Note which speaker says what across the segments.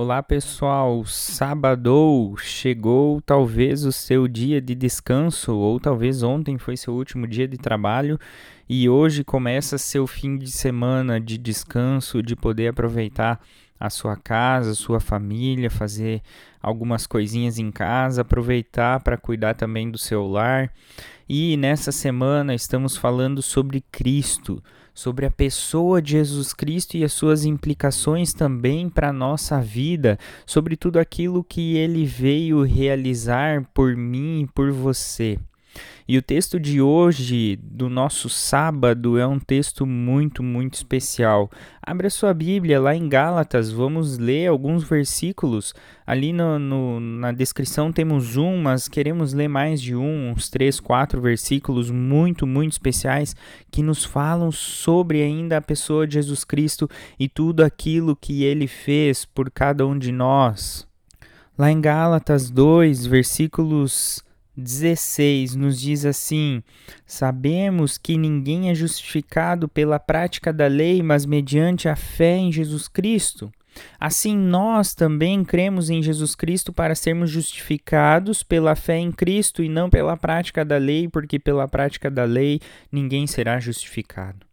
Speaker 1: Olá pessoal, sábado chegou. Talvez o seu dia de descanso, ou talvez ontem foi seu último dia de trabalho e hoje começa seu fim de semana de descanso, de poder aproveitar a sua casa, a sua família, fazer algumas coisinhas em casa, aproveitar para cuidar também do seu lar. E nessa semana estamos falando sobre Cristo sobre a pessoa de Jesus Cristo e as suas implicações também para a nossa vida, sobre tudo aquilo que ele veio realizar por mim e por você. E o texto de hoje, do nosso sábado, é um texto muito, muito especial. Abra sua Bíblia lá em Gálatas, vamos ler alguns versículos. Ali no, no, na descrição temos um, mas queremos ler mais de um, uns três, quatro versículos muito, muito especiais que nos falam sobre ainda a pessoa de Jesus Cristo e tudo aquilo que ele fez por cada um de nós. Lá em Gálatas 2, versículos 16 nos diz assim: Sabemos que ninguém é justificado pela prática da lei, mas mediante a fé em Jesus Cristo. Assim, nós também cremos em Jesus Cristo para sermos justificados pela fé em Cristo e não pela prática da lei, porque pela prática da lei ninguém será justificado.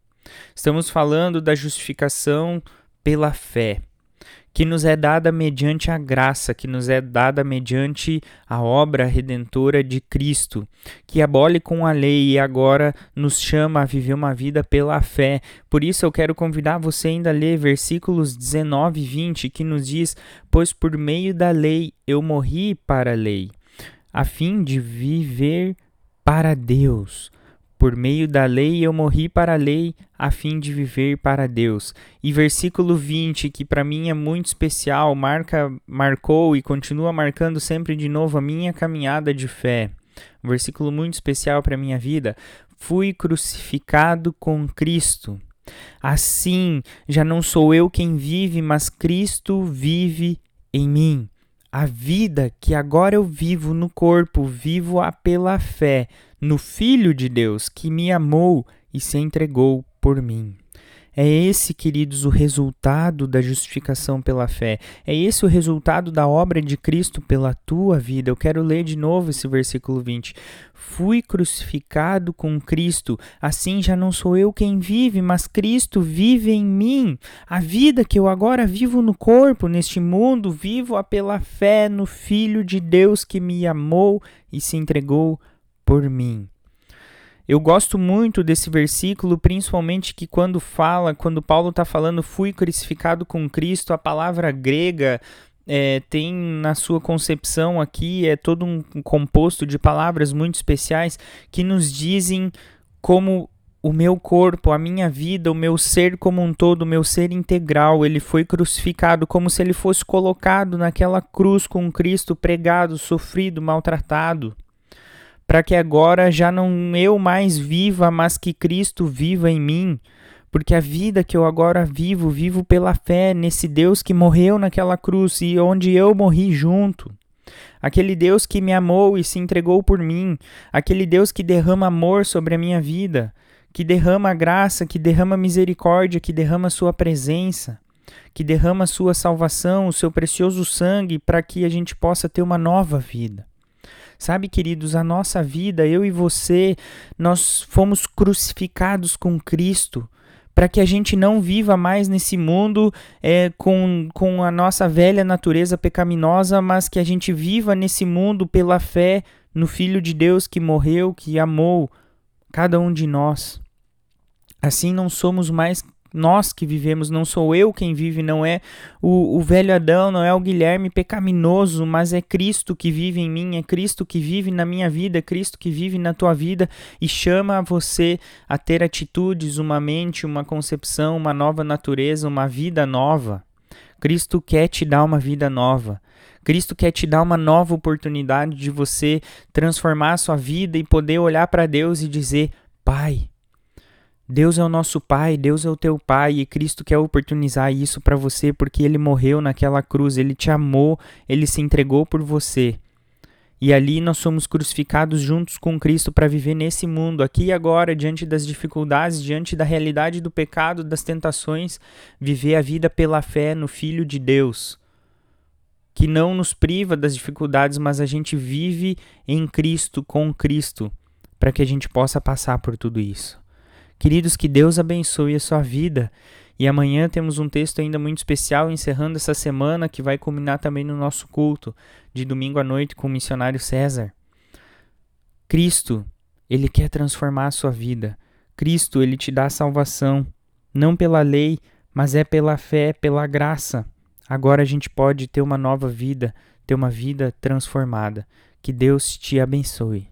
Speaker 1: Estamos falando da justificação pela fé que nos é dada mediante a graça, que nos é dada mediante a obra redentora de Cristo, que abole com a lei e agora nos chama a viver uma vida pela fé. Por isso eu quero convidar você ainda a ler versículos 19 e 20, que nos diz: Pois por meio da lei eu morri para a lei, a fim de viver para Deus. Por meio da lei eu morri para a lei, a fim de viver para Deus. E versículo 20, que para mim é muito especial, marca, marcou e continua marcando sempre de novo a minha caminhada de fé. Um versículo muito especial para a minha vida. Fui crucificado com Cristo. Assim, já não sou eu quem vive, mas Cristo vive em mim. A vida que agora eu vivo no corpo, vivo-a pela fé no Filho de Deus que me amou e se entregou por mim. É esse, queridos, o resultado da justificação pela fé. É esse o resultado da obra de Cristo pela tua vida. Eu quero ler de novo esse versículo 20. Fui crucificado com Cristo, assim já não sou eu quem vive, mas Cristo vive em mim. A vida que eu agora vivo no corpo, neste mundo, vivo-a pela fé no Filho de Deus que me amou e se entregou por mim. Eu gosto muito desse versículo, principalmente que quando fala, quando Paulo está falando, fui crucificado com Cristo, a palavra grega é, tem na sua concepção aqui, é todo um composto de palavras muito especiais que nos dizem como o meu corpo, a minha vida, o meu ser como um todo, o meu ser integral, ele foi crucificado como se ele fosse colocado naquela cruz com Cristo pregado, sofrido, maltratado para que agora já não eu mais viva, mas que Cristo viva em mim. Porque a vida que eu agora vivo, vivo pela fé nesse Deus que morreu naquela cruz e onde eu morri junto. Aquele Deus que me amou e se entregou por mim, aquele Deus que derrama amor sobre a minha vida, que derrama graça, que derrama misericórdia, que derrama sua presença, que derrama sua salvação, o seu precioso sangue para que a gente possa ter uma nova vida. Sabe, queridos, a nossa vida, eu e você, nós fomos crucificados com Cristo para que a gente não viva mais nesse mundo é, com, com a nossa velha natureza pecaminosa, mas que a gente viva nesse mundo pela fé no Filho de Deus que morreu, que amou cada um de nós. Assim não somos mais nós que vivemos, não sou eu quem vive, não é o, o velho Adão, não é o Guilherme pecaminoso, mas é Cristo que vive em mim, é Cristo que vive na minha vida, é Cristo que vive na tua vida e chama você a ter atitudes, uma mente, uma concepção, uma nova natureza, uma vida nova. Cristo quer te dar uma vida nova. Cristo quer te dar uma nova oportunidade de você transformar a sua vida e poder olhar para Deus e dizer: Pai, Deus é o nosso Pai, Deus é o teu Pai e Cristo quer oportunizar isso para você porque ele morreu naquela cruz, ele te amou, ele se entregou por você. E ali nós somos crucificados juntos com Cristo para viver nesse mundo, aqui e agora, diante das dificuldades, diante da realidade do pecado, das tentações, viver a vida pela fé no Filho de Deus. que não nos priva das dificuldades, mas a gente vive em Cristo, com Cristo, para que a gente possa passar por tudo isso. Queridos, que Deus abençoe a sua vida. E amanhã temos um texto ainda muito especial encerrando essa semana que vai culminar também no nosso culto de domingo à noite com o missionário César. Cristo, ele quer transformar a sua vida. Cristo, ele te dá salvação, não pela lei, mas é pela fé, pela graça. Agora a gente pode ter uma nova vida, ter uma vida transformada. Que Deus te abençoe.